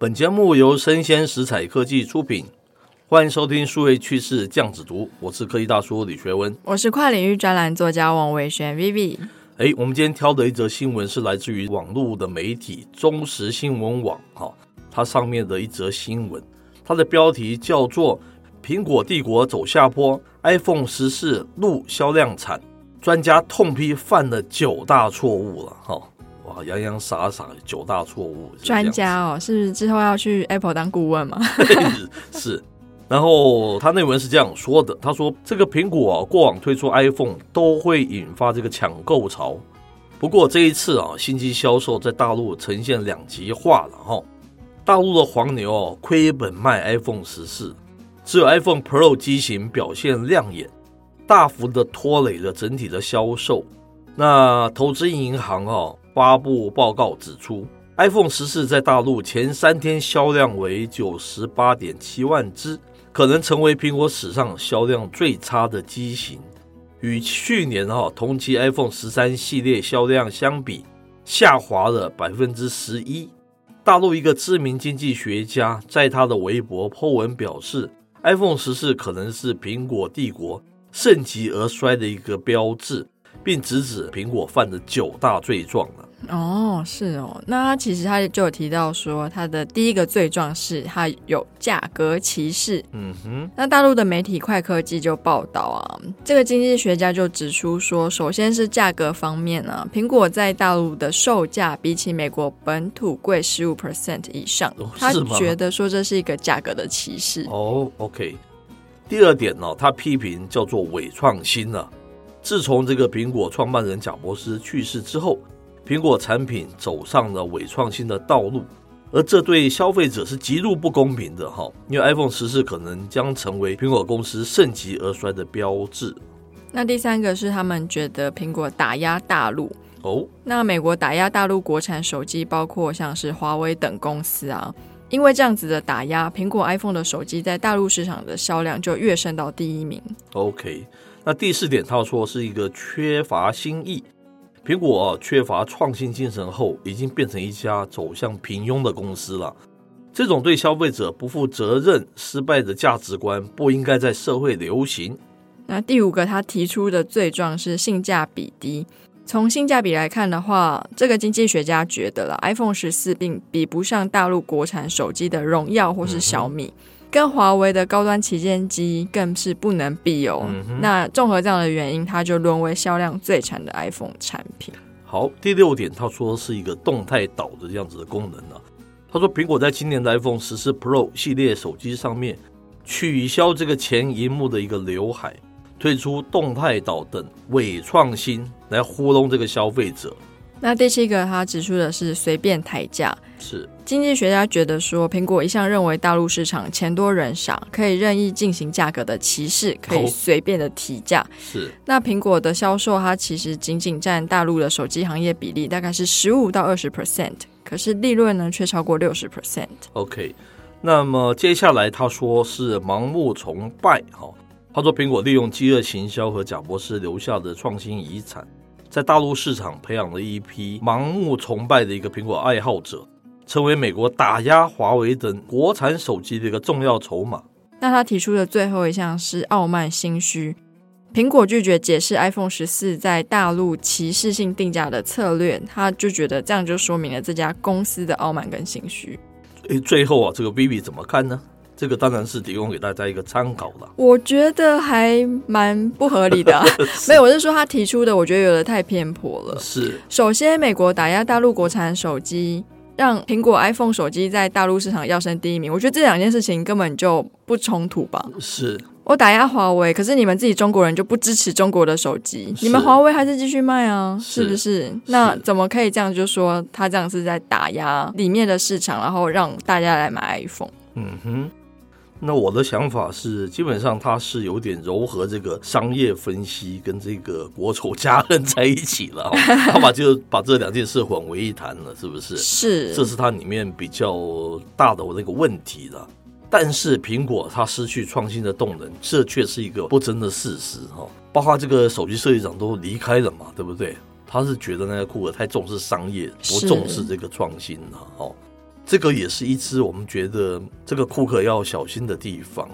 本节目由生鲜食材科技出品，欢迎收听数位趋势酱子读，我是科技大叔李学文，我是跨领域专栏作家王维轩 Vivi。哎，我们今天挑的一则新闻是来自于网络的媒体中时新闻网，哈，它上面的一则新闻，它的标题叫做“苹果帝国走下坡，iPhone 十四怒销量惨，专家痛批犯了九大错误了”，哈。哇，洋洋洒洒九大错误。专家哦，是之后要去 Apple 当顾问吗？是，然后他内文是这样说的：他说，这个苹果啊，过往推出 iPhone 都会引发这个抢购潮，不过这一次啊，新机销售在大陆呈现两极化了哈。大陆的黄牛哦，亏本卖 iPhone 十四，只有 iPhone Pro 机型表现亮眼，大幅的拖累了整体的销售。那投资银行哦。发布报告指出，iPhone 十四在大陆前三天销量为九十八点七万只，可能成为苹果史上销量最差的机型，与去年哈同期 iPhone 十三系列销量相比，下滑了百分之十一。大陆一个知名经济学家在他的微博 po 文表示，iPhone 十四可能是苹果帝国盛极而衰的一个标志。并直指苹果犯的九大罪状了。哦，是哦，那他其实他就有提到说，他的第一个罪状是他有价格歧视。嗯哼，那大陆的媒体快科技就报道啊，这个经济学家就指出说，首先是价格方面呢、啊，苹果在大陆的售价比起美国本土贵十五 percent 以上，哦、他觉得说这是一个价格的歧视。哦，OK。第二点呢、哦，他批评叫做伪创新了、啊。自从这个苹果创办人贾伯斯去世之后，苹果产品走上了伪创新的道路，而这对消费者是极度不公平的哈。因为 iPhone 十四可能将成为苹果公司盛极而衰的标志。那第三个是他们觉得苹果打压大陆哦。那美国打压大陆国产手机，包括像是华为等公司啊，因为这样子的打压，苹果 iPhone 的手机在大陆市场的销量就跃升到第一名。OK。那第四点，他说是一个缺乏新意，苹果、啊、缺乏创新精神后，已经变成一家走向平庸的公司了。这种对消费者不负责任、失败的价值观，不应该在社会流行。那第五个，他提出的罪状是性价比低。从性价比来看的话，这个经济学家觉得了，iPhone 十四并比不上大陆国产手机的荣耀或是小米。嗯跟华为的高端旗舰机更是不能比哦。嗯、那综合这样的原因，它就沦为销量最惨的 iPhone 产品。好，第六点，他说是一个动态岛的这样子的功能呢、啊。他说，苹果在今年的 iPhone 十四 Pro 系列手机上面取消这个前荧幕的一个刘海，推出动态岛等伪创新来糊弄这个消费者。那第七个，他指出的是随便抬价。是经济学家觉得说，苹果一向认为大陆市场钱多人少，可以任意进行价格的歧视，可以随便的提价。是那苹果的销售，它其实仅仅占大陆的手机行业比例大概是十五到二十 percent，可是利润呢却超过六十 percent。OK，那么接下来他说是盲目崇拜哈，他说苹果利用饥饿行销和贾博士留下的创新遗产。在大陆市场培养了一批盲目崇拜的一个苹果爱好者，成为美国打压华为等国产手机的一个重要筹码。那他提出的最后一项是傲慢心虚，苹果拒绝解释 iPhone 十四在大陆歧视性定价的策略，他就觉得这样就说明了这家公司的傲慢跟心虚。诶，最后啊，这个 Vivi 怎么看呢？这个当然是提供给大家一个参考了。我觉得还蛮不合理的啊，没有，我是说他提出的，我觉得有的太偏颇了。是，首先，美国打压大陆国产手机，让苹果 iPhone 手机在大陆市场要升第一名，我觉得这两件事情根本就不冲突吧？是，我打压华为，可是你们自己中国人就不支持中国的手机，你们华为还是继续卖啊？是，是不是？那怎么可以这样就说他这样是在打压里面的市场，然后让大家来买 iPhone？嗯哼。那我的想法是，基本上它是有点糅合这个商业分析跟这个国仇家恨在一起了，他把就把这两件事混为一谈了，是不是？是，这是它里面比较大的那个问题了。但是苹果它失去创新的动能，这却是一个不争的事实哈。包括这个手机设计长都离开了嘛，对不对？他是觉得那个库克太重视商业，不重视这个创新了哈。这个也是一支我们觉得这个库克要小心的地方。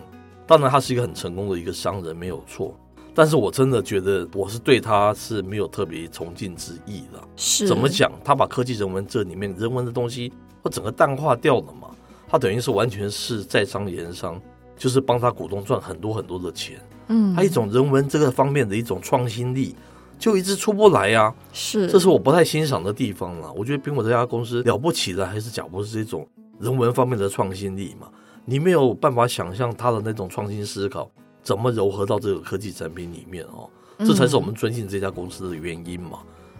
当然，他是一个很成功的一个商人，没有错。但是我真的觉得，我是对他是没有特别崇敬之意的。是怎么讲？他把科技人文这里面人文的东西，或整个淡化掉了嘛？他等于是完全是在商言商，就是帮他股东赚很多很多的钱。嗯，他一种人文这个方面的一种创新力，就一直出不来呀、啊。是，这是我不太欣赏的地方了。我觉得苹果这家公司了不起的，还是贾伯斯这种人文方面的创新力嘛。你没有办法想象他的那种创新思考怎么糅合到这个科技产品里面哦，这才是我们尊敬这家公司的原因嘛，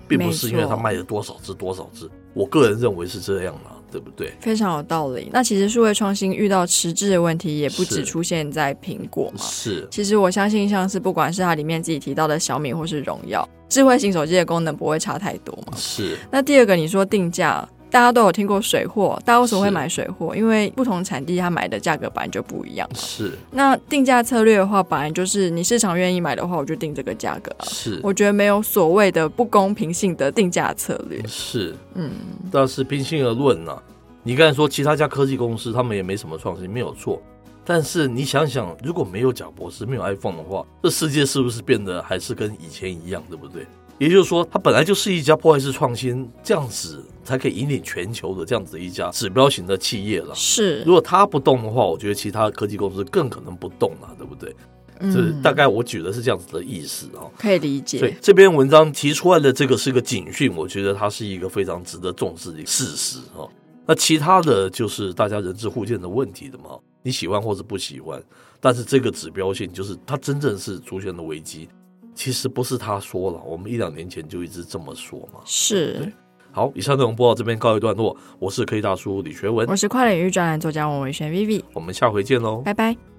并不是因为他卖了多少只多少只。我个人认为是这样啊，对不对？非常有道理。那其实数位创新遇到迟滞的问题，也不只出现在苹果嘛。是，其实我相信，像是不管是它里面自己提到的小米或是荣耀，智慧型手机的功能不会差太多嘛。是。那第二个，你说定价。大家都有听过水货，大家为什么会买水货？因为不同产地它买的价格本来就不一样。是。那定价策略的话，本来就是你市场愿意买的话，我就定这个价格啊。是。我觉得没有所谓的不公平性的定价策略。是。嗯。但是平心而论呢、啊，你刚才说其他家科技公司他们也没什么创新，没有错。但是你想想，如果没有贾博士，没有 iPhone 的话，这世界是不是变得还是跟以前一样，对不对？也就是说，它本来就是一家破坏式创新，这样子才可以引领全球的这样子的一家指标型的企业了。是，如果它不动的话，我觉得其他科技公司更可能不动了，对不对？嗯，这大概我举的是这样子的意思啊，可以理解。对，这篇文章提出来的这个是个警讯，我觉得它是一个非常值得重视的事实啊。那其他的就是大家人质互见的问题的嘛，你喜欢或是不喜欢，但是这个指标性就是它真正是出现了危机。其实不是他说了，我们一两年前就一直这么说嘛。是。好，以上内容播到这边告一段落。我是科技大叔李学文，我是跨领域专栏作家王维轩 Vivi，我们下回见喽，拜拜。